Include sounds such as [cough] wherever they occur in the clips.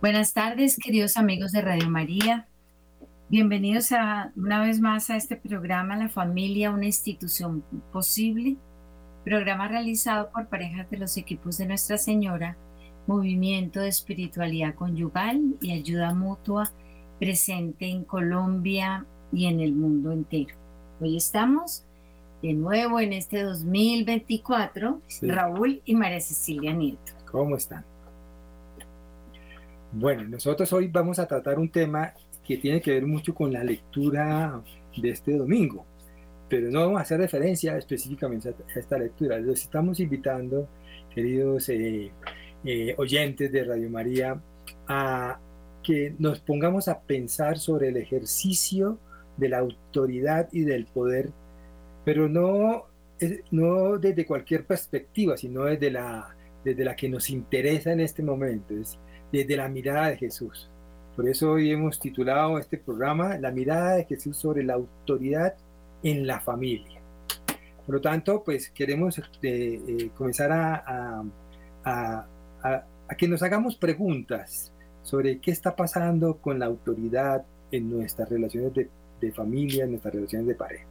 Buenas tardes, queridos amigos de Radio María. Bienvenidos a, una vez más a este programa La familia, una institución posible, programa realizado por parejas de los equipos de Nuestra Señora, Movimiento de Espiritualidad Conyugal y Ayuda Mutua, presente en Colombia y en el mundo entero. Hoy estamos de nuevo en este 2024, Raúl y María Cecilia Nieto. ¿Cómo están? Bueno, nosotros hoy vamos a tratar un tema que tiene que ver mucho con la lectura de este domingo, pero no vamos a hacer referencia específicamente a esta lectura. Les estamos invitando, queridos eh, eh, oyentes de Radio María, a que nos pongamos a pensar sobre el ejercicio de la autoridad y del poder, pero no, no desde cualquier perspectiva, sino desde la, desde la que nos interesa en este momento. Es, desde la mirada de Jesús. Por eso hoy hemos titulado este programa La mirada de Jesús sobre la autoridad en la familia. Por lo tanto, pues queremos eh, eh, comenzar a, a, que nos hagamos preguntas sobre qué está pasando con la autoridad en nuestras relaciones de, de familia, en nuestras relaciones de pareja.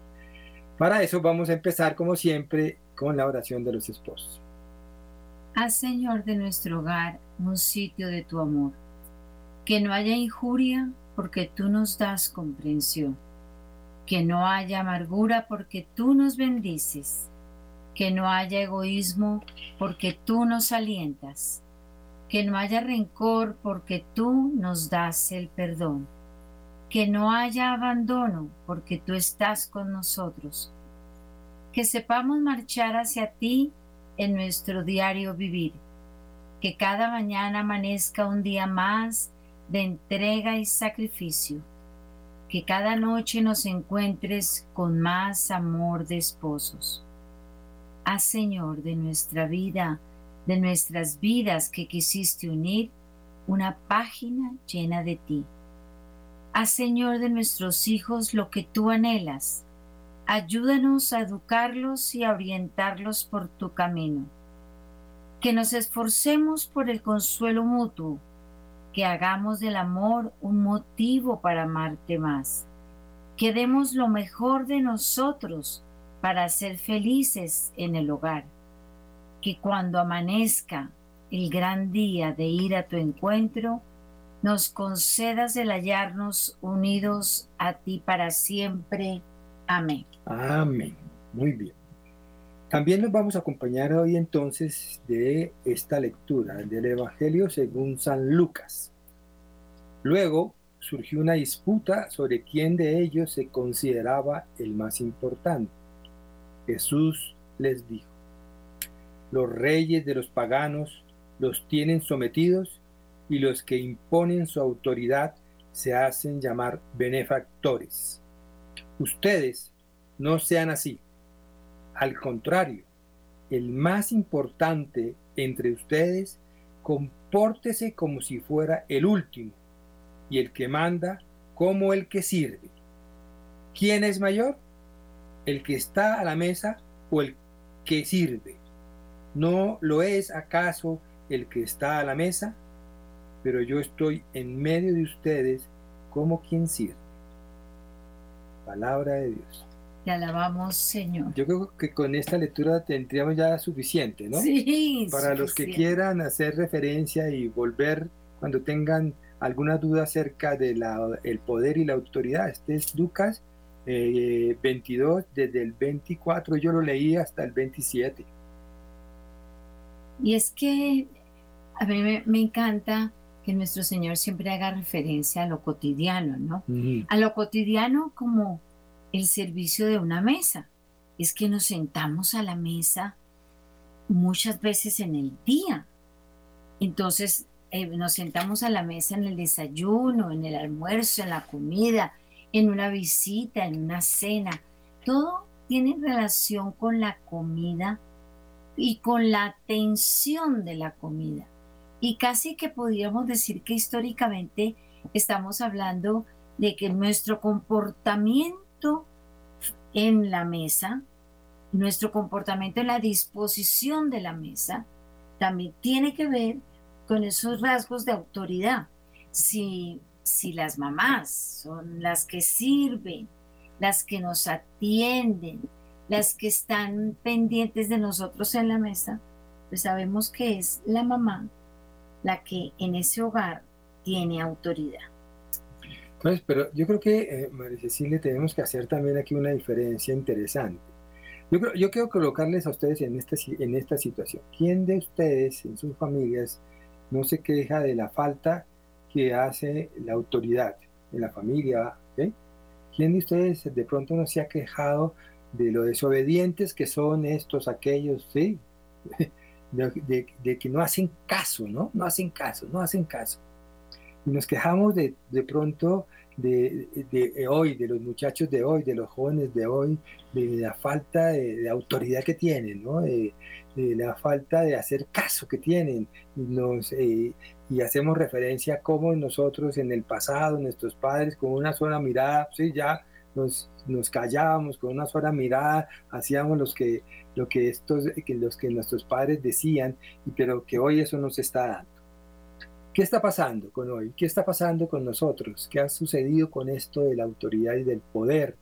Para eso vamos a empezar, como siempre, con la oración de los esposos. Haz, Señor, de nuestro hogar un sitio de tu amor. Que no haya injuria porque tú nos das comprensión. Que no haya amargura porque tú nos bendices. Que no haya egoísmo porque tú nos alientas. Que no haya rencor porque tú nos das el perdón. Que no haya abandono porque tú estás con nosotros. Que sepamos marchar hacia ti en nuestro diario vivir que cada mañana amanezca un día más de entrega y sacrificio, que cada noche nos encuentres con más amor de esposos. Haz, Señor, de nuestra vida, de nuestras vidas que quisiste unir, una página llena de ti. Haz, Señor, de nuestros hijos lo que tú anhelas. Ayúdanos a educarlos y a orientarlos por tu camino que nos esforcemos por el consuelo mutuo, que hagamos del amor un motivo para amarte más, que demos lo mejor de nosotros para ser felices en el hogar, que cuando amanezca el gran día de ir a tu encuentro, nos concedas el hallarnos unidos a ti para siempre. Amén. Amén. Muy bien. También nos vamos a acompañar hoy entonces de esta lectura del Evangelio según San Lucas. Luego surgió una disputa sobre quién de ellos se consideraba el más importante. Jesús les dijo, los reyes de los paganos los tienen sometidos y los que imponen su autoridad se hacen llamar benefactores. Ustedes no sean así al contrario, el más importante entre ustedes, compórtese como si fuera el último y el que manda como el que sirve. ¿Quién es mayor? ¿El que está a la mesa o el que sirve? ¿No lo es acaso el que está a la mesa? Pero yo estoy en medio de ustedes como quien sirve. Palabra de Dios. Te alabamos, Señor. Yo creo que con esta lectura tendríamos ya suficiente, ¿no? Sí. Para los que quieran hacer referencia y volver cuando tengan alguna duda acerca del el poder y la autoridad. Este es Lucas 22, eh, desde el 24, yo lo leí hasta el 27. Y es que a mí me, encanta que nuestro Señor siempre haga referencia a lo cotidiano, ¿no? A lo cotidiano como el servicio de una mesa. Es que nos sentamos a la mesa muchas veces en el día. Entonces, eh, nos sentamos a la mesa en el desayuno, en el almuerzo, en la comida, en una visita, en una cena. Todo tiene relación con la comida y con la atención de la comida. Y casi que podríamos decir que históricamente estamos hablando de que nuestro comportamiento en la mesa, nuestro comportamiento en la disposición de la mesa, también tiene que ver con esos rasgos de autoridad. Si las mamás son las que sirven, las que nos atienden, las que están pendientes de nosotros en la mesa, pues sabemos que es la mamá la que en ese hogar tiene autoridad. Pues, pero yo creo que, eh, María Cecilia, tenemos que hacer también aquí una diferencia interesante. Yo, creo, yo quiero colocarles a ustedes en esta, en esta situación. ¿Quién de ustedes en sus familias no se queja de la falta que hace la autoridad en la familia? ¿Quién de ustedes de pronto no se ha quejado de lo desobedientes que son estos, aquellos, ¿sí? [laughs] De, que no hacen caso, ¿no? No hacen caso, no hacen caso. Y nos quejamos de, de pronto de, de, hoy, de los muchachos de hoy, de los jóvenes de hoy, de la falta de, autoridad que tienen, ¿no? de, la falta de hacer caso que tienen. Y, nos, eh, y hacemos referencia a cómo nosotros en el pasado, nuestros padres, con una sola mirada, sí, ya nos, nos callábamos con una sola mirada, hacíamos los que, lo que, estos, que, los que nuestros padres decían, pero que hoy eso nos está dando. ¿Qué está pasando con hoy? ¿Qué está pasando con nosotros? ¿Qué ha sucedido con esto de la autoridad y del poder?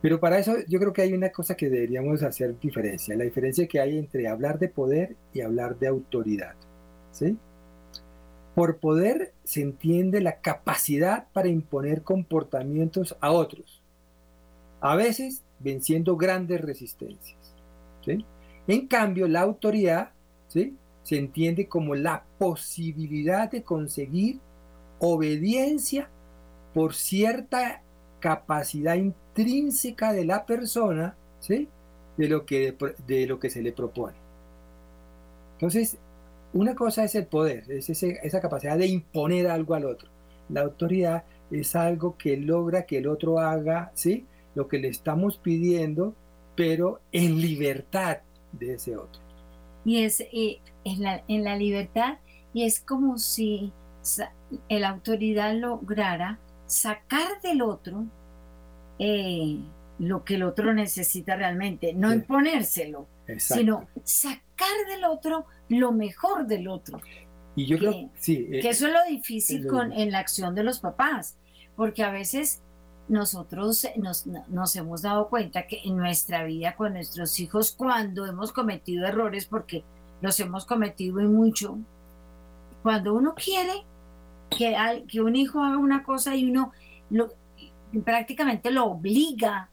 Pero para eso yo creo que hay una cosa que deberíamos hacer diferencia, la diferencia que hay entre hablar de poder y hablar de autoridad. ¿sí? Por poder se entiende la capacidad para imponer comportamientos a otros, a veces venciendo grandes resistencias. En cambio, la autoridad ¿sí? Se entiende como la posibilidad de conseguir obediencia por cierta capacidad intrínseca de la persona ¿sí? de, lo que, de lo que se le propone. Entonces, una cosa es el poder, es esa capacidad de imponer algo al otro. La autoridad es algo que logra que el otro haga, ¿sí? Lo que le estamos pidiendo, pero en libertad de ese otro. Y es eh, en, la, en, la, libertad, y es como si la autoridad lograra sacar del otro eh, lo que el otro necesita realmente, no imponérselo, sino sacar del otro lo mejor del otro. Y yo creo que, sí, eh, que eso es lo difícil con, en la acción de los papás, porque a veces nosotros nos, nos, hemos dado cuenta que en nuestra vida con nuestros hijos, cuando hemos cometido errores, porque los hemos cometido y mucho, cuando uno quiere que, que un hijo haga una cosa y uno lo, prácticamente lo obliga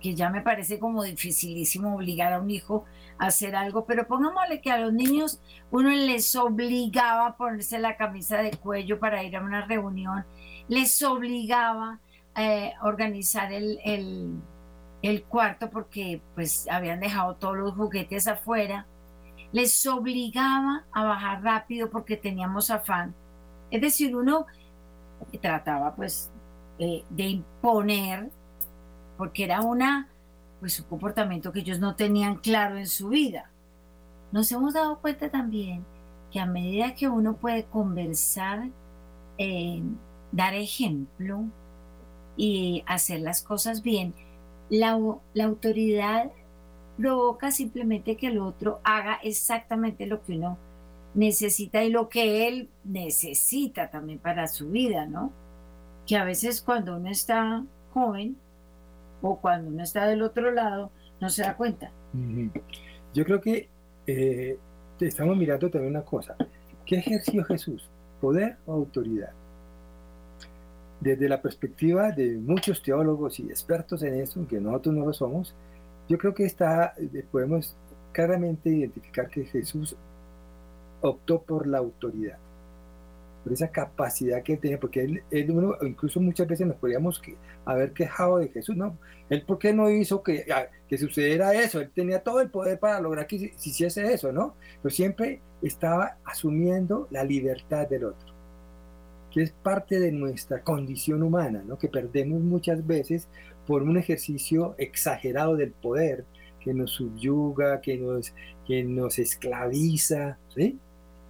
que ya me parece como dificilísimo obligar a un hijo a hacer algo, pero pongámosle que a los niños uno les obligaba a ponerse la camisa de cuello para ir a una reunión, les obligaba eh, organizar el, el, cuarto porque pues habían dejado todos los juguetes afuera, les obligaba a bajar rápido porque teníamos afán. Es decir, uno trataba pues eh, de imponer porque era una, pues un comportamiento que ellos no tenían claro en su vida. Nos hemos dado cuenta también que a medida que uno puede conversar, eh, dar ejemplo y hacer las cosas bien, la, la autoridad provoca simplemente que el otro haga exactamente lo que uno necesita y lo que él necesita también para su vida, ¿no? Que a veces cuando uno está joven, o cuando uno está del otro lado, no se da cuenta. Yo creo que eh, estamos mirando también una cosa. ¿Qué ejerció Jesús? ¿Poder o autoridad? Desde la perspectiva de muchos teólogos y expertos en eso, aunque nosotros no lo somos, yo creo que está, eh, podemos claramente identificar que Jesús optó por la autoridad por esa capacidad que él tenía, porque él, incluso muchas veces nos podríamos haber quejado de Jesús, ¿no? Él, ¿por qué no hizo que, que sucediera eso? Él tenía todo el poder para lograr que se hiciese eso, ¿no? Pero siempre estaba asumiendo la libertad del otro, que es parte de nuestra condición humana, ¿no? Que perdemos muchas veces por un ejercicio exagerado del poder que nos subyuga, que nos, que nos esclaviza, ¿sí?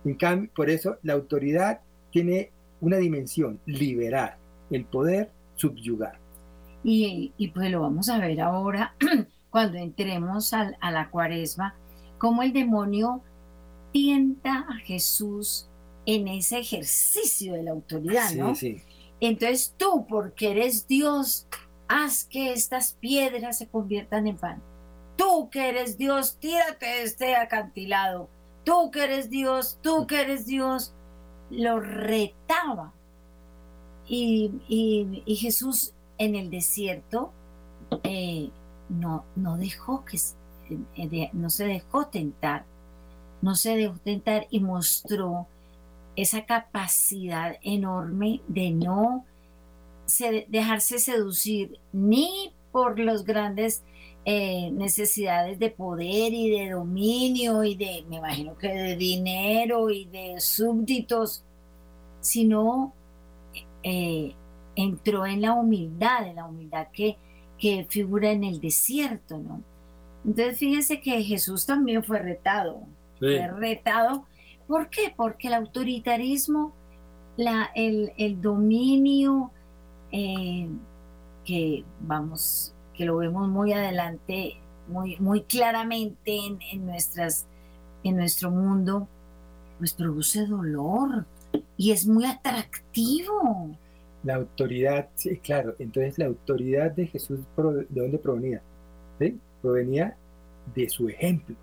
En cambio, por eso la autoridad tiene una dimensión, liberar, el poder subyugar. Y, pues lo vamos a ver ahora [clears throat] cuando entremos a, a la cuaresma, cómo el demonio tienta a Jesús en ese ejercicio de la autoridad, ¿no? Sí, sí. Entonces tú, porque eres Dios, haz que estas piedras se conviertan en pan. Tú que eres Dios, tírate de este acantilado. Tú que eres Dios, tú que eres Dios, lo retaba. Y, Jesús en el desierto eh, no, no dejó que eh, no se dejó tentar, no se dejó tentar y mostró esa capacidad enorme de no dejarse seducir ni por los grandes eh, necesidades de poder y de dominio y de, me imagino que de dinero y de súbditos, sino eh, entró en la humildad, en la humildad que, que figura en el desierto, ¿no? Entonces fíjense que Jesús también fue retado, fue retado ¿Por qué? Porque el autoritarismo, la, el, dominio eh, que vamos, que lo vemos muy adelante, muy, muy claramente en, nuestras, en nuestro mundo, pues produce dolor y es muy atractivo. La autoridad, sí, claro, entonces la autoridad de Jesús, ¿de dónde provenía? Provenía de su ejemplo,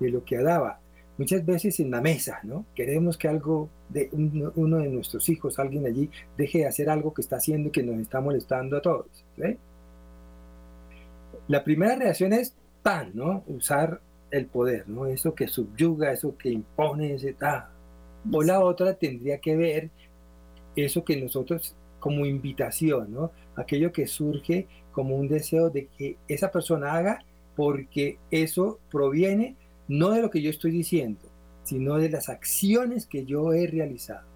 de lo que daba muchas veces en la mesa, ¿no? Queremos que algo de uno, de nuestros hijos, alguien allí, deje de hacer algo que está haciendo y que nos está molestando a todos. La primera reacción es pan, ¿no? Usar el poder, ¿no? Eso que subyuga, eso que impone, ese ta. O la otra tendría que ver eso que nosotros como invitación, ¿no? Aquello que surge como un deseo de que esa persona haga porque eso proviene no de lo que yo estoy diciendo, sino de las acciones que yo he realizado.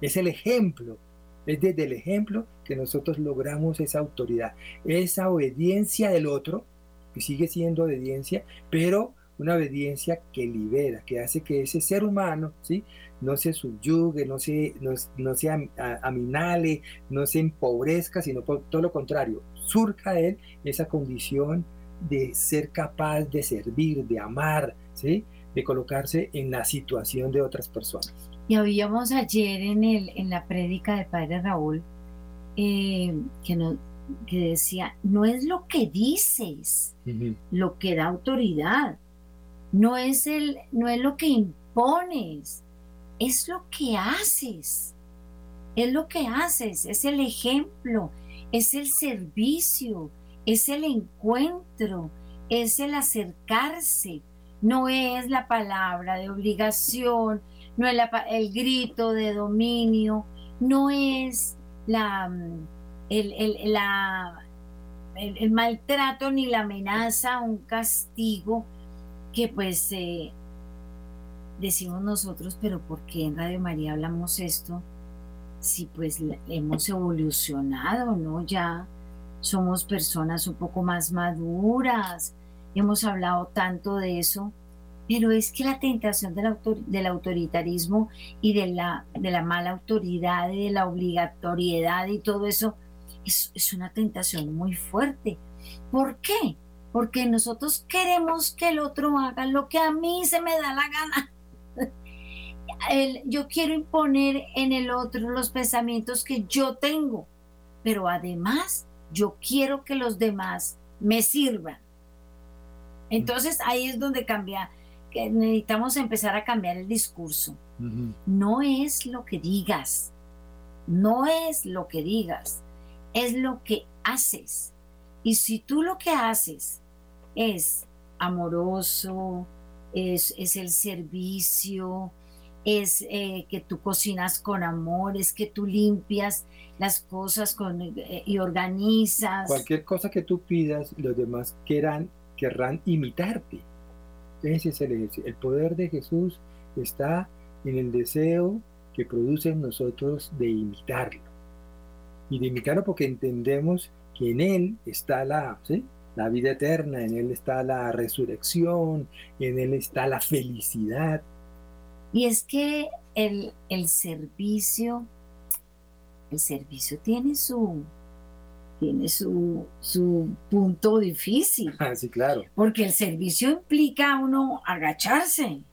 Es el ejemplo, es desde el ejemplo que nosotros logramos esa autoridad, esa obediencia del otro, que sigue siendo obediencia, pero una obediencia que libera, que hace que ese ser humano ¿sí? no se subyugue, no se, no, no se aminale, no se empobrezca, sino todo lo contrario, surca él esa condición de ser capaz de servir, de amar, ¿sí? de colocarse en la situación de otras personas. Y habíamos ayer en, el, en la prédica del padre Raúl eh, que, no, que decía, no es lo que dices lo que da autoridad, no es, el, no es lo que impones, es lo que haces, es lo que haces, es el ejemplo, es el servicio, es el encuentro, es el acercarse, no es la palabra de obligación, no es el grito de dominio, no es la, mm, el, la, el, maltrato ni la amenaza, un castigo que pues eh, decimos nosotros, pero ¿por qué en Radio María hablamos esto? Si pues hemos evolucionado, ¿no? Ya somos personas un poco más maduras, hemos hablado tanto de eso, pero es que la tentación del, del autoritarismo y de la, de la mala autoridad y de la obligatoriedad y todo eso es, es una tentación muy fuerte. ¿Por qué? Porque nosotros queremos que el otro haga lo que a mí se me da la gana. [laughs] yo quiero imponer en el otro los pensamientos que yo tengo, pero además yo quiero que los demás me sirvan. Entonces ahí es donde cambia, que necesitamos empezar a cambiar el discurso. No es lo que digas, no es lo que digas, es lo que haces. Y si tú lo que haces es amoroso, es, es el servicio, es eh, que tú cocinas con amor, es que tú limpias las cosas con, eh, y organizas. Cualquier cosa que tú pidas, los demás querrán, querrán imitarte. Ese es el El poder de Jesús está en el deseo que produce en nosotros de imitarlo. Y de imitarlo porque entendemos que en Él está la, la vida eterna, en Él está la resurrección, en Él está la felicidad Y es que el, el servicio, el servicio tiene su, tiene su, su punto difícil. Ah, sí, claro. Porque el servicio implica a uno agacharse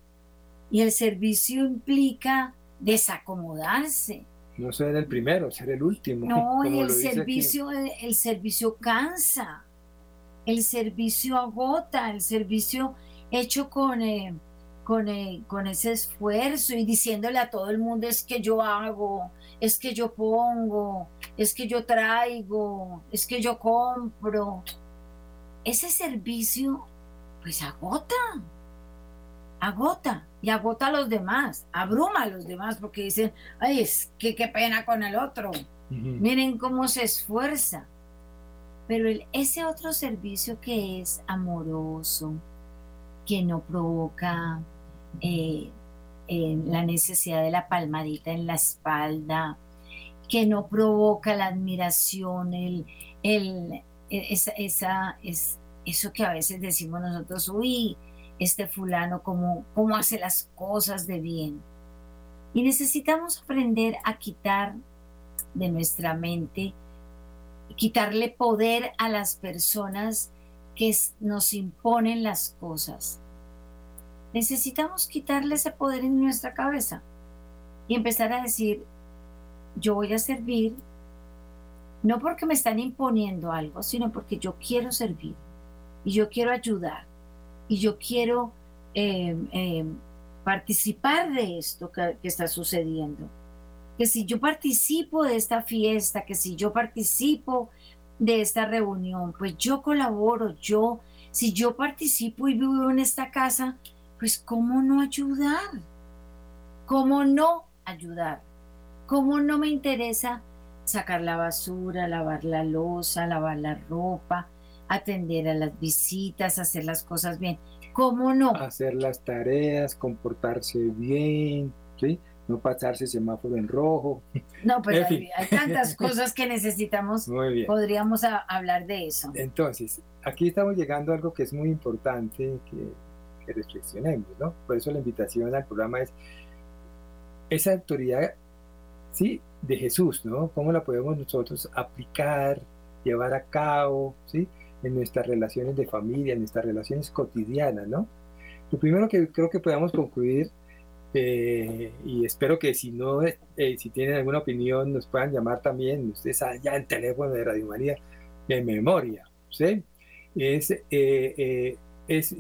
y el servicio implica desacomodarse. No ser el primero, ser el último. No, [laughs] y el servicio, el servicio cansa, el servicio agota, el servicio hecho con, eh, con, eh, con ese esfuerzo y diciéndole a todo el mundo es que yo hago, es que yo pongo, es que yo traigo, es que yo compro. Ese servicio pues agota, agota y agota a los demás, abruma a los demás porque dicen, ay, es que qué pena con el otro. Miren cómo se esfuerza. Pero el, ese otro servicio que es amoroso, que no provoca eh, la necesidad de la palmadita en la espalda, que no provoca la admiración, el, el, esa, esa, es, eso que a veces decimos nosotros, uy, este fulano, cómo, cómo hace las cosas de bien. Y necesitamos aprender a quitar de nuestra mente, quitarle poder a las personas que nos imponen las cosas. Necesitamos quitarle ese poder en nuestra cabeza y empezar a decir, yo voy a servir no porque me están imponiendo algo, sino porque yo quiero servir y yo quiero ayudar y yo quiero eh, eh, participar de esto que, que está sucediendo. Que si yo participo de esta fiesta, que si yo participo de esta reunión, pues yo colaboro, yo, si yo participo y vivo en esta casa, pues ¿cómo no ayudar? ¿Cómo no ayudar? ¿Cómo no me interesa sacar la basura, lavar la losa, lavar la ropa, atender a las visitas, hacer las cosas bien? ¿Cómo no? Hacer las tareas, comportarse bien, ¿sí? no pasarse semáforo en rojo. No, pues hay, tantas [laughs] cosas que necesitamos. Muy bien. Podríamos hablar de eso. Entonces, aquí estamos llegando a algo que es muy importante, que que reflexionemos, ¿no? Por eso la invitación al programa es esa autoridad, ¿sí? De Jesús, ¿no? ¿Cómo la podemos nosotros aplicar, llevar a cabo, ¿sí? En nuestras relaciones de familia, en nuestras relaciones cotidianas, ¿no? Lo primero que creo que podamos concluir, eh, y espero que si no, eh, si tienen alguna opinión, nos puedan llamar también, ustedes allá en teléfono de Radio María, de memoria, ¿sí? Es, eh, es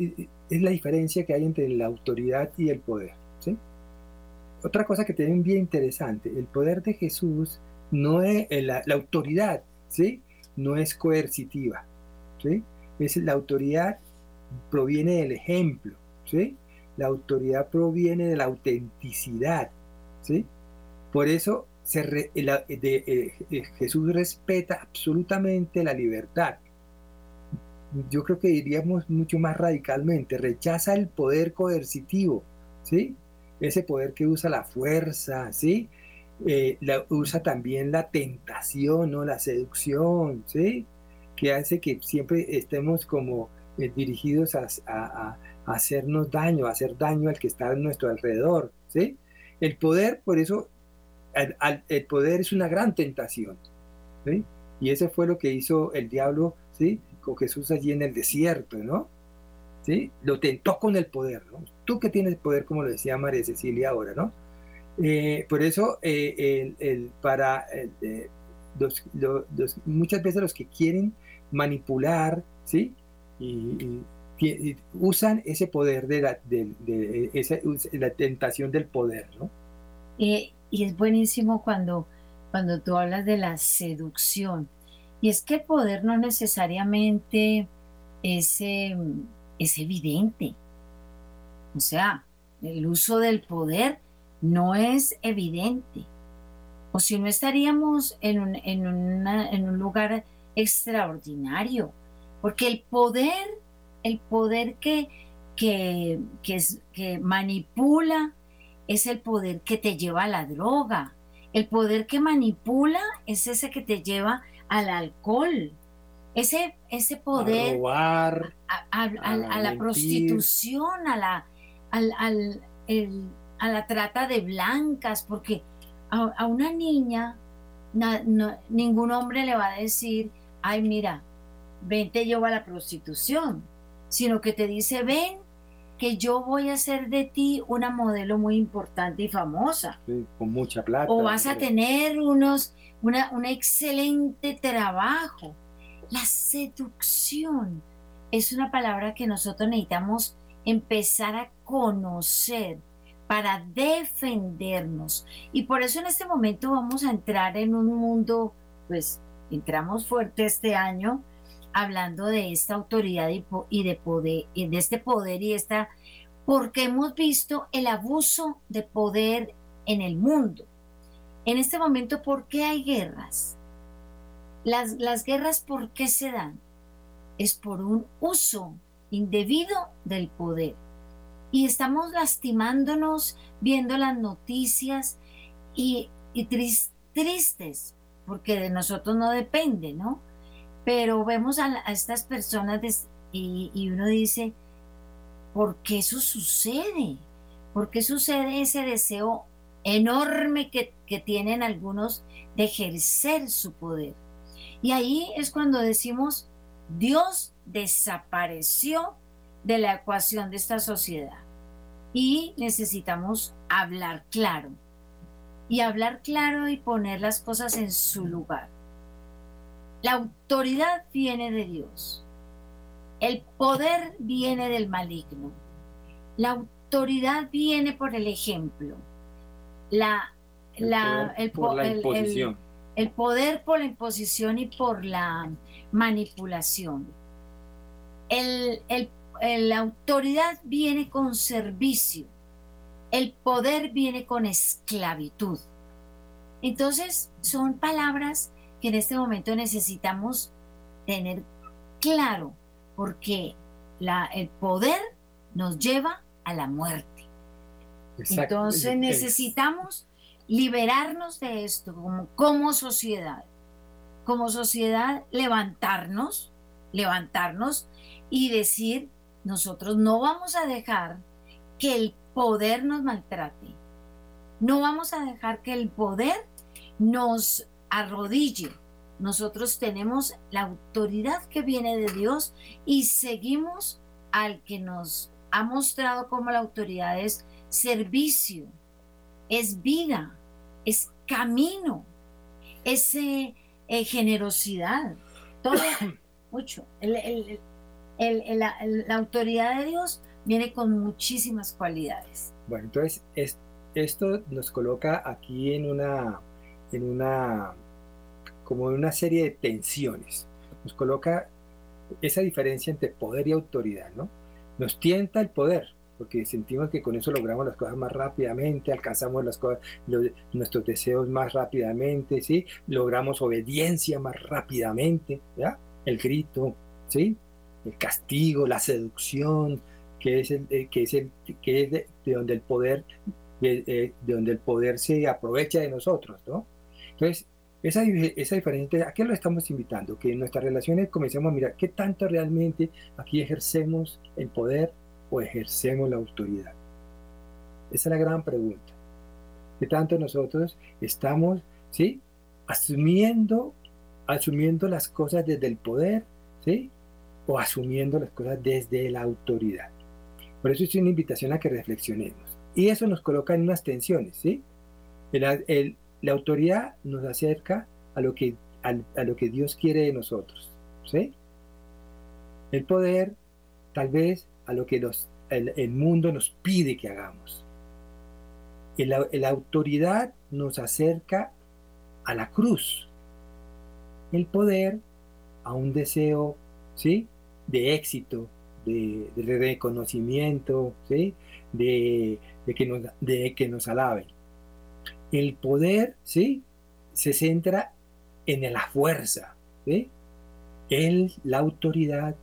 es la diferencia que hay entre la autoridad y el poder. ¿sí? Otra cosa que tienen bien interesante, el poder de Jesús no es eh, la, autoridad, ¿sí? no es coercitiva. ¿sí? Es la autoridad proviene del ejemplo, ¿sí? La autoridad proviene de la autenticidad, ¿sí? Por eso se eh, Jesús respeta absolutamente la libertad, yo creo que diríamos mucho más radicalmente, rechaza el poder coercitivo, ¿sí? Ese poder que usa la fuerza, ¿sí? Eh, la, usa también la tentación, ¿no? La seducción, ¿sí? Que hace que siempre estemos como eh, dirigidos a, hacernos daño, a hacer daño al que está a nuestro alrededor, ¿sí? El poder, por eso, el poder es una gran tentación, ¿sí? Y eso fue lo que hizo el diablo, ¿sí? Con Jesús allí en el desierto, ¿no? ¿Sí? Lo tentó con el poder, ¿no? Tú que tienes poder, como lo decía María Cecilia ahora, ¿no? Eh, por eso, eh, el, para eh, muchas veces los que quieren manipular, ¿sí? Y, usan ese poder de la, de, esa, la tentación del poder, ¿no? y es buenísimo cuando, cuando tú hablas de la seducción y es que el poder no necesariamente es, em, es evidente. O sea, el uso del poder no es evidente. O si no estaríamos en un, en, en un lugar extraordinario. Porque el poder, el poder que, que, que, que manipula es el poder que te lleva a la droga. El poder que manipula es ese que te lleva al alcohol, ese, ese poder, a, a, la, prostitución, a la, al, a la trata de blancas, porque a, una niña ningún hombre le va a decir, ay mira, ven te llevo a la prostitución, sino que te dice, ven que yo voy a ser de ti una modelo muy importante y famosa. con mucha plata. O vas a tener unos, una, un excelente trabajo. La seducción es una palabra que nosotros necesitamos empezar a conocer para defendernos. Y por eso en este momento vamos a entrar en un mundo, pues entramos fuerte este año, hablando de esta autoridad y de poder, de este poder y esta, porque hemos visto el abuso de poder en el mundo. En este momento, ¿por qué hay guerras? Las, las guerras, ¿por qué se dan? Es por un uso indebido del poder. Y estamos lastimándonos viendo las noticias y, tristes, porque de nosotros no depende, ¿no? Pero vemos a, estas personas y, uno dice, ¿por qué eso sucede? ¿Por qué sucede ese deseo enorme que, que tienen algunos de ejercer su poder? Y ahí es cuando decimos, Dios desapareció de la ecuación de esta sociedad y necesitamos hablar claro. Y hablar claro y poner las cosas en su lugar. La autoridad viene de Dios. El poder viene del maligno. La autoridad viene por el ejemplo. La, el, por la imposición. el poder por la imposición y por la manipulación. El, la autoridad viene con servicio. El poder viene con esclavitud. Entonces, son palabras que en este momento necesitamos tener claro, porque la, el poder nos lleva a la muerte. Entonces necesitamos liberarnos de esto como, como sociedad. Como sociedad levantarnos, levantarnos y decir, nosotros no vamos a dejar que el poder nos maltrate. No vamos a dejar que el poder nos arrodille. Nosotros tenemos la autoridad que viene de Dios y seguimos al que nos ha mostrado como la autoridad es servicio, es vida, es camino, es eh, eh, generosidad, todo, [coughs] mucho. la, autoridad de Dios viene con muchísimas cualidades. Bueno, entonces esto nos coloca aquí en una, en una como una serie de tensiones. Nos coloca esa diferencia entre poder y autoridad, ¿no? Nos tienta el poder, porque sentimos que con eso logramos las cosas más rápidamente, alcanzamos las cosas, nuestros deseos más rápidamente, ¿sí? Logramos obediencia más rápidamente, ¿ya? El grito, ¿sí? El castigo, la seducción, que es el, eh, que es el, que es de, donde el poder, de, de, donde el poder se aprovecha de nosotros, ¿no? Entonces, esa, esa diferencia, ¿a qué lo estamos invitando? Que en nuestras relaciones comencemos a mirar qué tanto realmente aquí ejercemos el poder o ejercemos la autoridad. Esa es la gran pregunta. ¿Qué tanto nosotros estamos, ¿sí? Asumiendo, asumiendo las cosas desde el poder, ¿sí? O asumiendo las cosas desde la autoridad. Por eso es una invitación a que reflexionemos. Y eso nos coloca en unas tensiones, ¿sí? El, el, la autoridad nos acerca a lo que, a, lo que Dios quiere de nosotros. ¿sí? El poder, tal vez, a lo que los, el, mundo nos pide que hagamos. La, autoridad nos acerca a la cruz. El poder a un deseo ¿sí? de éxito, de, reconocimiento, ¿sí? de, que nos, de que nos alaben el poder, ¿sí? Se centra en la fuerza, ¿sí? En la autoridad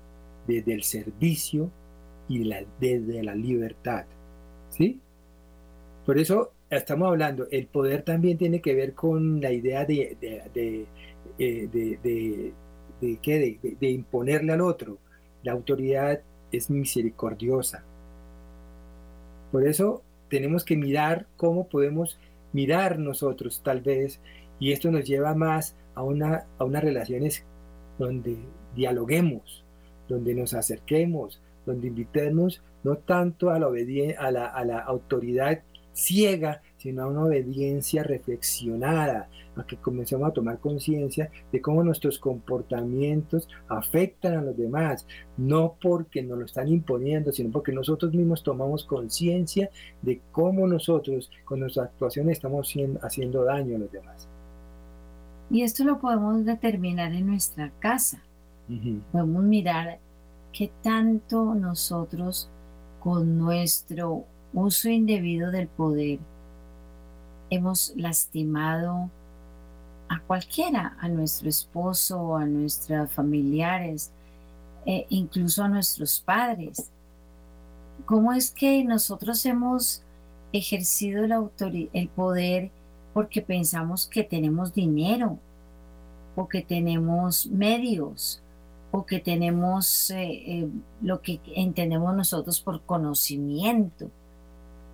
desde el servicio y la, desde la libertad, ¿sí? Por eso estamos hablando, el poder también tiene que ver con la idea de, de, de, de, de imponerle al otro. La autoridad es misericordiosa. Por eso tenemos que mirar cómo podemos mirar nosotros tal vez y esto nos lleva más a, una, a unas relaciones donde dialoguemos, donde nos acerquemos, donde invitemos no tanto a la, a la, a la autoridad ciega, sino a una obediencia reflexionada, a que comencemos a tomar conciencia de cómo nuestros comportamientos afectan a los demás, no porque nos lo están imponiendo, sino porque nosotros mismos tomamos conciencia de cómo nosotros con nuestra actuación estamos haciendo daño a los demás. Y esto lo podemos determinar en nuestra casa. Podemos mirar qué tanto nosotros con nuestro uso indebido del poder hemos lastimado a cualquiera, a nuestro esposo, a nuestros familiares, e incluso a nuestros padres. ¿Cómo es que nosotros hemos ejercido el, el poder porque pensamos que tenemos dinero o que tenemos medios o que tenemos eh, eh, lo que entendemos nosotros por conocimiento?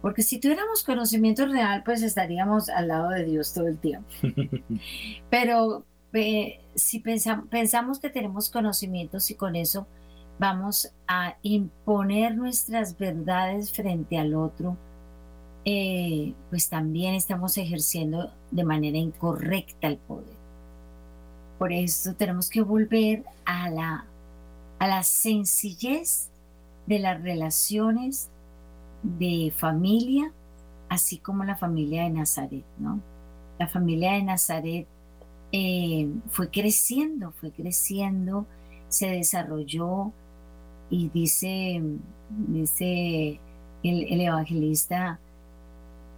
Porque si tuviéramos conocimiento real, pues estaríamos al lado de Dios todo el tiempo. [laughs] Pero si pensamos, que tenemos conocimientos y con eso vamos a imponer nuestras verdades frente al otro, eh, pues también estamos ejerciendo de manera incorrecta el poder. Por eso tenemos que volver a la, a la sencillez de las relaciones de familia, así como la familia de Nazaret, ¿no? La familia de Nazaret eh, fue creciendo, fue creciendo, se desarrolló y dice, dice el, evangelista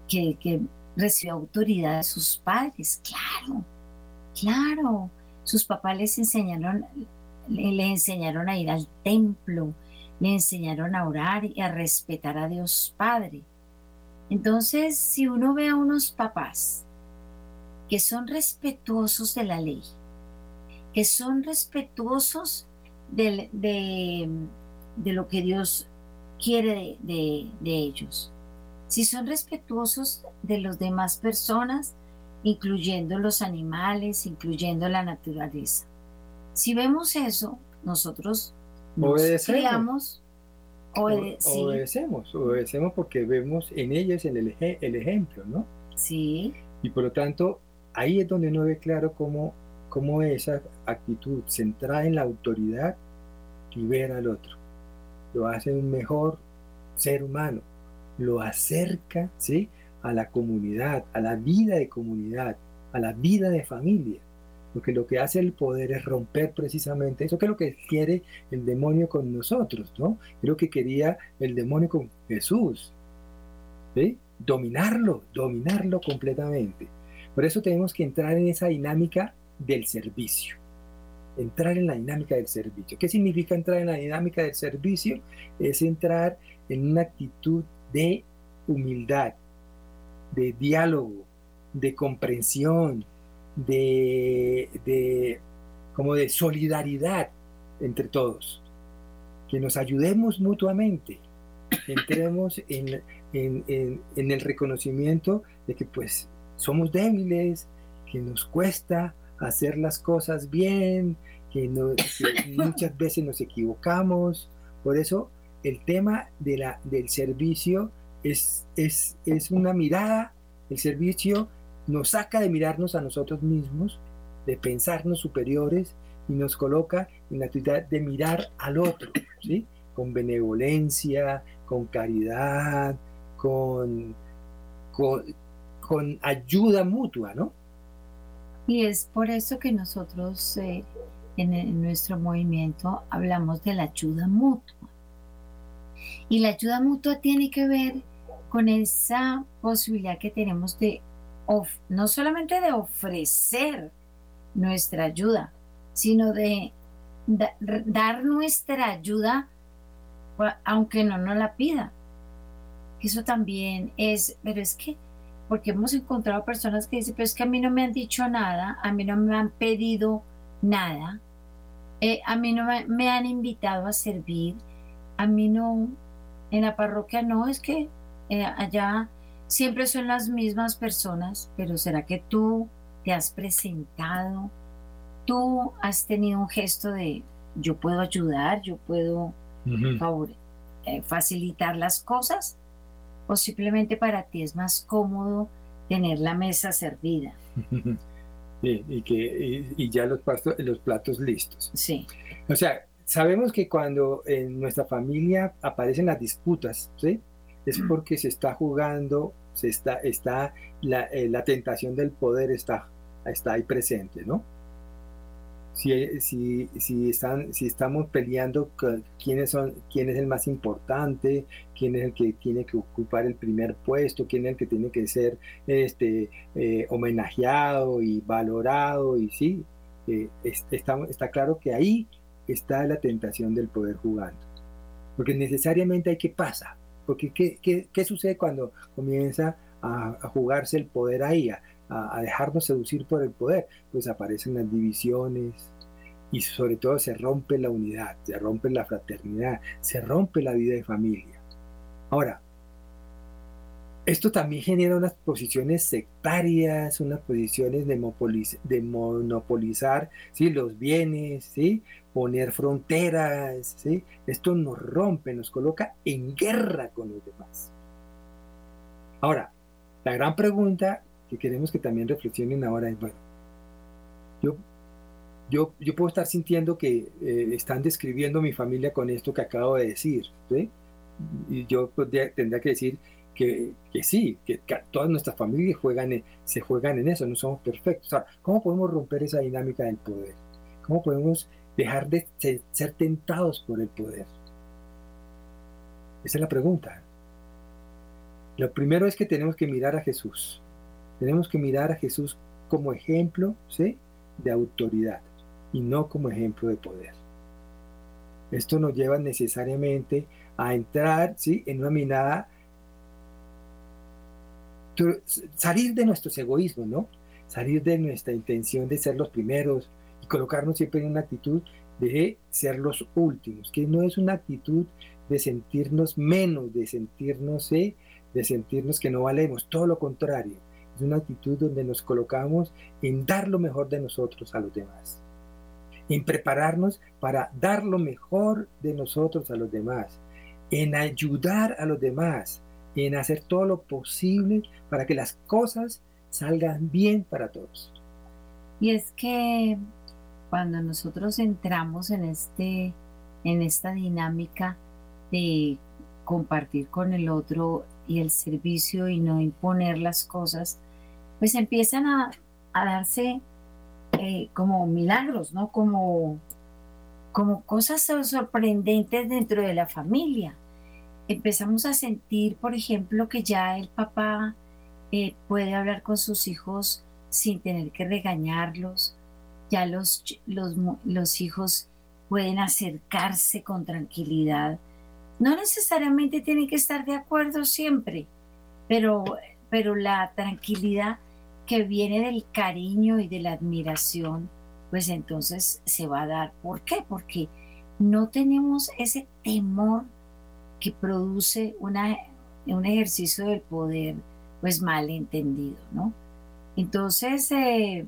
que, que, recibió autoridad de sus padres, claro, claro, sus papás les enseñaron, le enseñaron a ir al templo, le enseñaron a orar y a respetar a Dios Padre. Entonces, si uno ve a unos papás que son respetuosos de la ley, que son respetuosos de, de, lo que Dios quiere de, de ellos, si son respetuosos de las demás personas, incluyendo los animales, incluyendo la naturaleza. Si vemos eso, nosotros obedecemos. obedecemos, obedecemos porque vemos en ellos el, el ejemplo, ¿no? Sí. Y por lo tanto, ahí es donde uno ve claro cómo, cómo esa actitud centrada en la autoridad libera al otro, lo hace un mejor ser humano, lo acerca ¿sí? a la comunidad, a la vida de comunidad, a la vida de familia porque lo que hace el poder es romper precisamente eso, que es lo que quiere el demonio con nosotros, ¿no? Es lo que quería el demonio con Jesús, ¿sí? Dominarlo, dominarlo completamente. Por eso tenemos que entrar en esa dinámica del servicio. Entrar en la dinámica del servicio. ¿Qué significa entrar en la dinámica del servicio? Es entrar en una actitud de humildad, de diálogo, de comprensión, de, como de solidaridad entre todos, que nos ayudemos mutuamente, entremos en, el reconocimiento de que pues somos débiles, que nos cuesta hacer las cosas bien, que, muchas veces nos equivocamos. Por eso el tema de la, del servicio es, es, es una mirada, el servicio nos saca de mirarnos a nosotros mismos, de pensarnos superiores y nos coloca en la actividad de mirar al otro, ¿sí? Con benevolencia, con caridad, con, con, ayuda mutua, ¿no? Y es por eso que nosotros eh, en, nuestro movimiento hablamos de la ayuda mutua. Y la ayuda mutua tiene que ver con esa posibilidad que tenemos de no solamente de ofrecer nuestra ayuda, sino de dar nuestra ayuda aunque no nos la pida. Eso también es, pero es que, porque hemos encontrado personas que dicen, pero es que a mí no me han dicho nada, a mí no me han pedido nada, eh, a mí no me, me han invitado a servir, a mí no, en la parroquia no, es que eh, allá siempre son las mismas personas, pero ¿será que tú te has presentado? ¿Tú has tenido un gesto de yo puedo ayudar, yo puedo eh, facilitar las cosas? ¿O simplemente para ti es más cómodo tener la mesa servida? [laughs] y, que, y, ya los, los platos listos. Sí. O sea, sabemos que cuando en nuestra familia aparecen las disputas, ¿sí? Es mm. porque se está jugando, se está, está la, eh, la tentación del poder está, está ahí presente, ¿no? Si, si, si, están, si estamos peleando quiénes son, quién es el más importante, quién es el que tiene que ocupar el primer puesto, quién es el que tiene que ser este, eh, homenajeado y valorado, y sí, eh, está, está claro que ahí está la tentación del poder jugando. Porque necesariamente hay que pasar. Porque ¿qué, qué, qué sucede cuando comienza a, jugarse el poder ahí, a, a, dejarnos seducir por el poder? Pues aparecen las divisiones y sobre todo se rompe la unidad, se rompe la fraternidad, se rompe la vida de familia. Ahora, esto también genera unas posiciones sectarias, unas posiciones de, monopolizar los bienes, poner fronteras. ¿sí? Esto nos rompe, nos coloca en guerra con los demás. Ahora, la gran pregunta que queremos que también reflexionen ahora es, bueno, yo, yo, yo puedo estar sintiendo que eh, están describiendo mi familia con esto que acabo de decir. ¿sí? Y yo tendría que decir, que, sí, que, todas nuestras familias juegan se juegan en eso, no somos perfectos. ¿Cómo podemos romper esa dinámica del poder? ¿Cómo podemos dejar de ser, tentados por el poder? Esa es la pregunta. Lo primero es que tenemos que mirar a Jesús. Tenemos que mirar a Jesús como ejemplo ¿sí? de autoridad y no como ejemplo de poder. Esto nos lleva necesariamente a entrar ¿sí? en una mirada salir de nuestros egoísmos, ¿no? Salir de nuestra intención de ser los primeros y colocarnos siempre en una actitud de ser los últimos, que no es una actitud de sentirnos menos, de sentirnos, ¿eh? de sentirnos que no valemos, todo lo contrario, es una actitud donde nos colocamos en dar lo mejor de nosotros a los demás, en prepararnos para dar lo mejor de nosotros a los demás, en ayudar a los demás, en hacer todo lo posible para que las cosas salgan bien para todos. Y es que cuando nosotros entramos en, este, en esta dinámica de compartir con el otro y el servicio y no imponer las cosas, pues empiezan a, darse eh, como milagros, ¿no? Como, como cosas sorprendentes dentro de la familia empezamos a sentir, por ejemplo, que ya el papá eh, puede hablar con sus hijos sin tener que regañarlos, ya los, los, los hijos pueden acercarse con tranquilidad. No necesariamente tienen que estar de acuerdo siempre, pero, pero la tranquilidad que viene del cariño y de la admiración, pues entonces se va a dar. ¿Por qué? Porque no tenemos ese temor que produce un ejercicio del poder pues mal entendido, ¿no? Entonces, eh,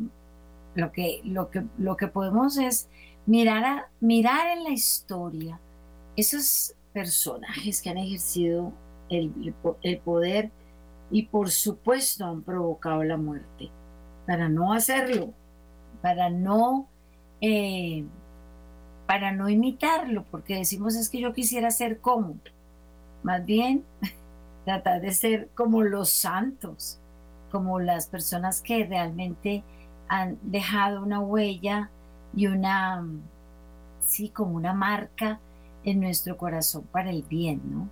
lo, que, lo, que, lo que podemos es mirar, a, mirar en la historia esos personajes que han ejercido el, el poder y por supuesto han provocado la muerte, para no hacerlo, para no eh, para no imitarlo, porque decimos es que yo quisiera ser como. Más bien, [laughs] tratar de ser como los santos, como las personas que realmente han dejado una huella y una, sí, como una marca en nuestro corazón para el bien, ¿no?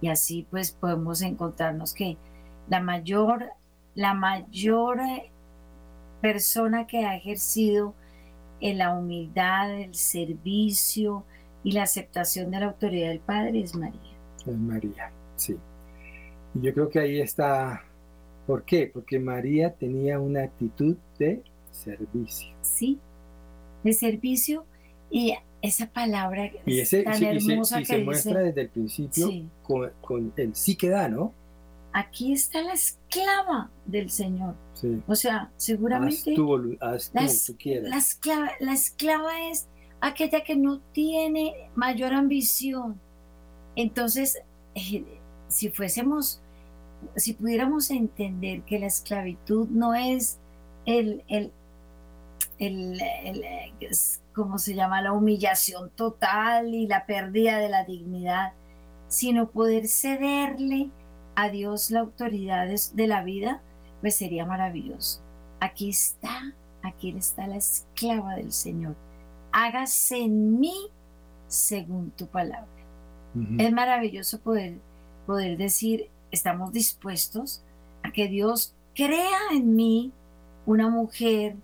Y así pues podemos encontrarnos que la mayor, la mayor persona que ha ejercido en la humildad, el servicio y la aceptación de la autoridad del Padre es María. María, sí. Y yo creo que ahí está, ¿por qué? Porque María tenía una actitud de servicio. Sí, de servicio y esa palabra y ese, tan hermosa y se, muestra desde el principio con, el sí que da, ¿no? aquí está la esclava del Señor. O sea, seguramente la, esclava, la esclava es aquella que no tiene mayor ambición. Entonces, eh, si fuésemos, si pudiéramos entender que la esclavitud no es el, el, el, ¿cómo se llama? La humillación total y la pérdida de la dignidad, sino poder cederle a Dios la autoridad de la vida, pues sería maravilloso. Aquí está, aquí está la esclava del Señor. Hágase en mí según tu palabra. Es maravilloso poder, poder decir, estamos dispuestos a que Dios crea en mí una mujer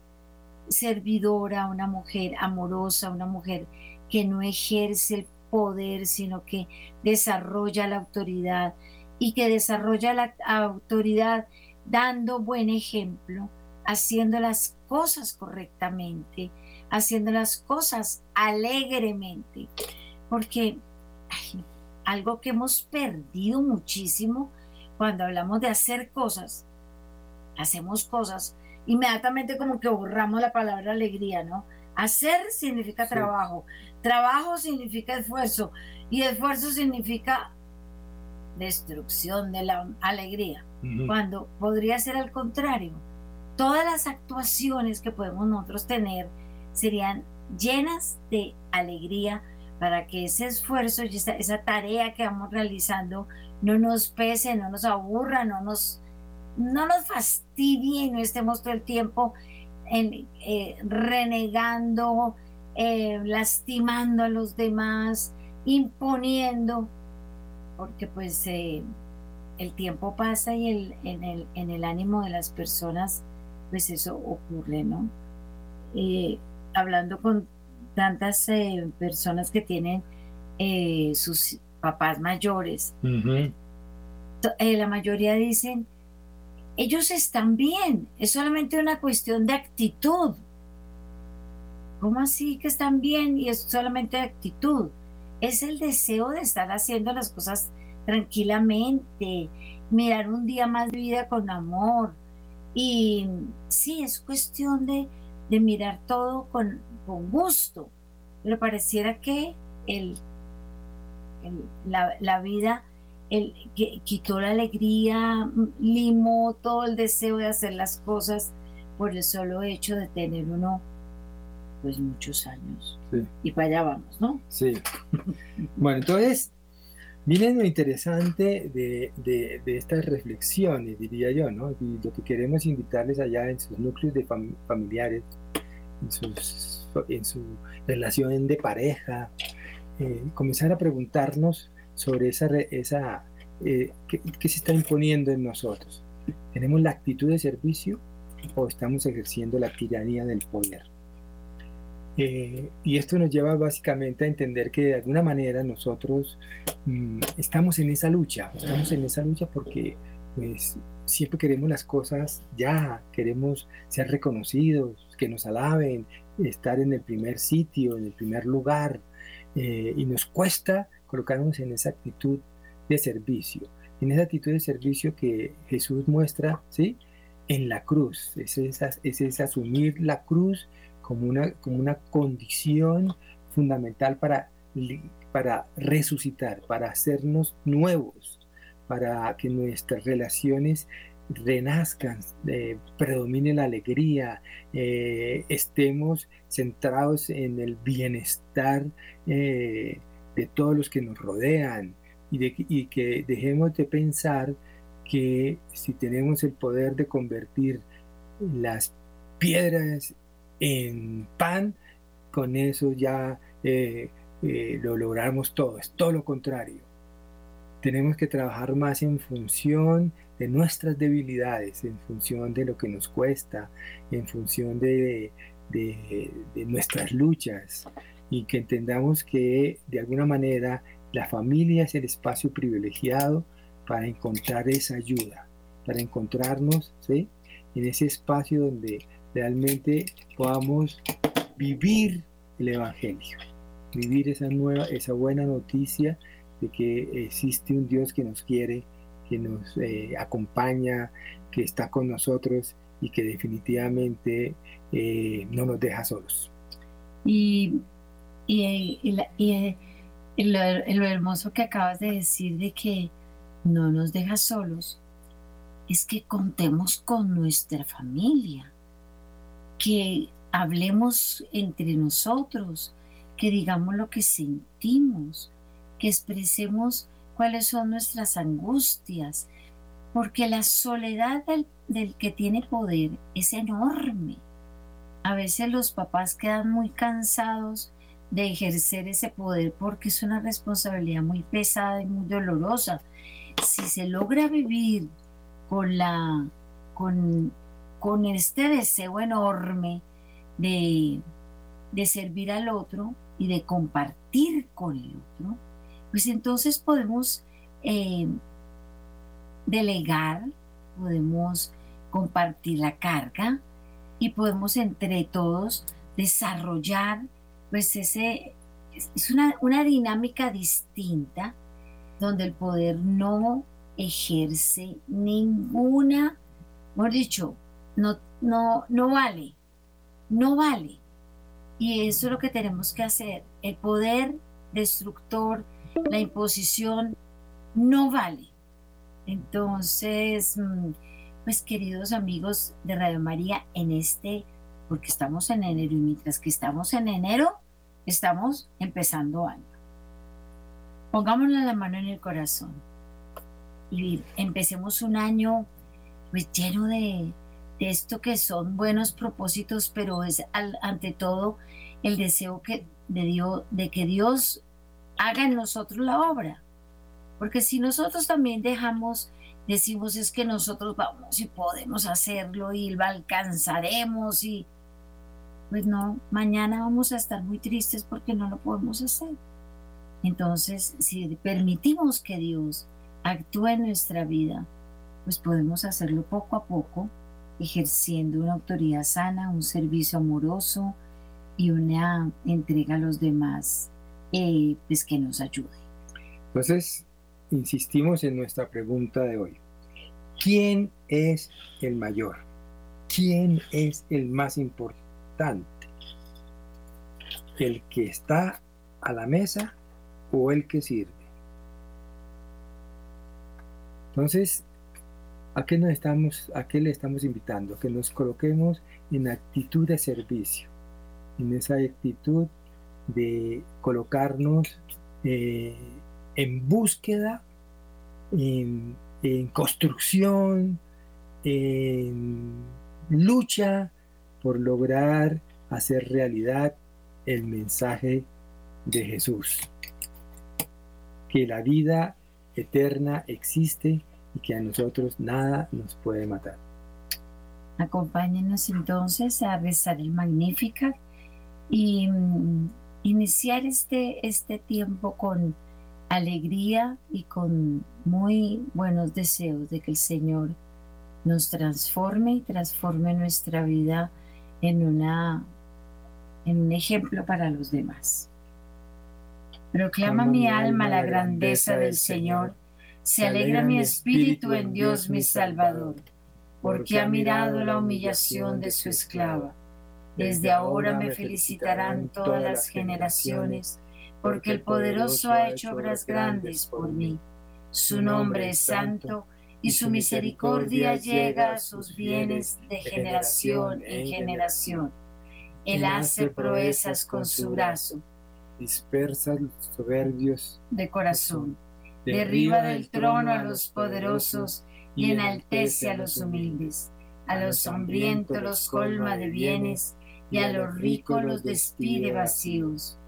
servidora, una mujer amorosa, una mujer que no ejerce el poder, sino que desarrolla la autoridad y que desarrolla la autoridad dando buen ejemplo, haciendo las cosas correctamente, haciendo las cosas alegremente, porque algo que hemos perdido muchísimo cuando hablamos de hacer cosas, hacemos cosas, inmediatamente como que borramos la palabra alegría, ¿no? Hacer significa trabajo, trabajo significa esfuerzo y esfuerzo significa destrucción de la alegría, cuando podría ser al contrario. Todas las actuaciones que podemos nosotros tener serían llenas de alegría para que ese esfuerzo y esa, tarea que vamos realizando no nos pese, no nos aburra, no nos, no nos fastidie y no estemos todo el tiempo eh, renegando, eh, lastimando a los demás, imponiendo porque pues eh, el tiempo pasa y en, el, en el ánimo de las personas, pues eso ocurre, ¿no? Hablando con tantas eh, personas que tienen sus papás mayores, la mayoría dicen, ellos están bien, es solamente una cuestión de actitud. ¿Cómo así que están bien y es solamente de actitud? es el deseo de estar haciendo las cosas tranquilamente, mirar un día más de vida con amor. Y sí, es cuestión de, mirar todo con, gusto, pero pareciera que el, la, vida el, que, quitó la alegría, limó todo el deseo de hacer las cosas por el solo hecho de tener uno pues muchos años. Y para allá vamos, ¿no? Sí. bueno, entonces, miren lo interesante de, de, estas reflexiones, diría yo, ¿no? Y lo que queremos invitarles allá en sus núcleos de familiares, en, sus, en, su relación de pareja, eh, comenzar a preguntarnos sobre esa, esa eh, ¿qué, ¿qué se está imponiendo en nosotros. ¿Tenemos la actitud de servicio o estamos ejerciendo la tiranía del poder? Eh, y esto nos lleva básicamente a entender que de alguna manera nosotros mm, estamos en esa lucha, estamos en esa lucha porque pues siempre queremos las cosas ya, queremos ser reconocidos, que nos alaben, estar en el primer sitio, en el primer lugar, eh, y nos cuesta colocarnos en esa actitud de servicio, en esa actitud de servicio que Jesús muestra, ¿sí? En la cruz, es, es asumir la cruz como una, como una condición fundamental para, para resucitar, para hacernos nuevos, para que nuestras relaciones renazcan, eh, predomine la alegría, eh, estemos centrados en el bienestar eh, de todos los que nos rodean y, que dejemos de pensar que si tenemos el poder de convertir las piedras en pan, con eso ya lo logramos todo. Es todo lo contrario. Tenemos que trabajar más en función nuestras debilidades, en función de lo que nos cuesta, en función de, nuestras luchas y que entendamos que de alguna manera la familia es el espacio privilegiado para encontrar esa ayuda, para encontrarnos en ese espacio donde realmente podamos vivir el Evangelio, vivir esa nueva, esa buena noticia de que existe un Dios que nos quiere que nos eh, acompaña, que está con nosotros y que definitivamente eh, no nos deja solos. Y, y, y, lo, lo hermoso que acabas de decir de que no nos deja solos es que contemos con nuestra familia, que hablemos entre nosotros, que digamos lo que sentimos, que expresemos cuáles son nuestras angustias, porque la soledad del, que tiene poder es enorme. A veces los papás quedan muy cansados de ejercer ese poder porque es una responsabilidad muy pesada y muy dolorosa. Si se logra vivir con la con, con este deseo enorme de, de servir al otro y de compartir con el otro, pues entonces podemos eh, delegar, podemos compartir la carga y podemos entre todos desarrollar, pues ese, es una, una dinámica distinta donde el poder no ejerce ninguna, mejor dicho, no, no, no vale, no vale. Y eso es lo que tenemos que hacer. El poder destructor, la imposición, no vale. Entonces, mm, pues queridos amigos de Radio María, en este, porque estamos en enero y mientras que estamos en enero, estamos empezando año. Pongámosle la mano en el corazón y empecemos un año pues lleno de, esto que son buenos propósitos, pero es ante todo el deseo que, de, Dios, de que Dios haga en nosotros la obra. Porque si nosotros también dejamos, decimos es que nosotros vamos y podemos hacerlo y lo alcanzaremos y pues no, mañana vamos a estar muy tristes porque no lo podemos hacer. Entonces, si permitimos que Dios actúe en nuestra vida, pues podemos hacerlo poco a poco, ejerciendo una autoridad sana, un servicio amoroso y una entrega a los demás, eh, pues que nos ayude. Entonces, insistimos en nuestra pregunta de hoy. ¿Quién es el mayor? ¿Quién es el más importante? ¿El que está a la mesa o el que sirve? Entonces, ¿a qué, nos estamos, ¿a qué le estamos invitando? Que nos coloquemos en actitud de servicio, en esa actitud de colocarnos eh, en búsqueda, en, construcción, en lucha por lograr hacer realidad el mensaje de Jesús. Que la vida eterna existe y que a nosotros nada nos puede matar. Acompáñenos entonces a rezar el Magnificat y mm, iniciar este, este tiempo con alegría y con muy buenos deseos de que el Señor nos transforme y transforme nuestra vida en, una, en un ejemplo para los demás. Proclama mi alma la grandeza del Señor, se alegra mi espíritu en Dios mi Salvador, porque ha mirado la humillación de su esclava. Desde ahora me felicitarán todas las generaciones, porque el poderoso ha hecho obras grandes por mí. Su nombre es santo y su misericordia llega a sus bienes de generación en generación. Él hace proezas con su brazo dispersa los soberbios de corazón, derriba del trono a los poderosos y enaltece a los humildes. A los hambrientos los colma de bienes y a los ricos los despide vacíos.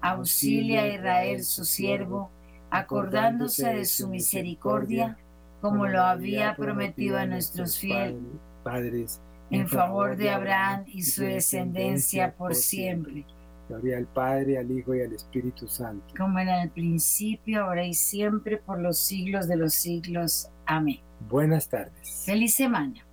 Auxilia a Israel su siervo, acordándose de su misericordia, como lo había prometido a nuestros fieles padres, en favor de Abraham y su descendencia por siempre. Gloria al Padre, al Hijo y al Espíritu Santo. Como era en el principio, ahora y siempre, por los siglos de los siglos. Amén. Buenas tardes. Feliz semana.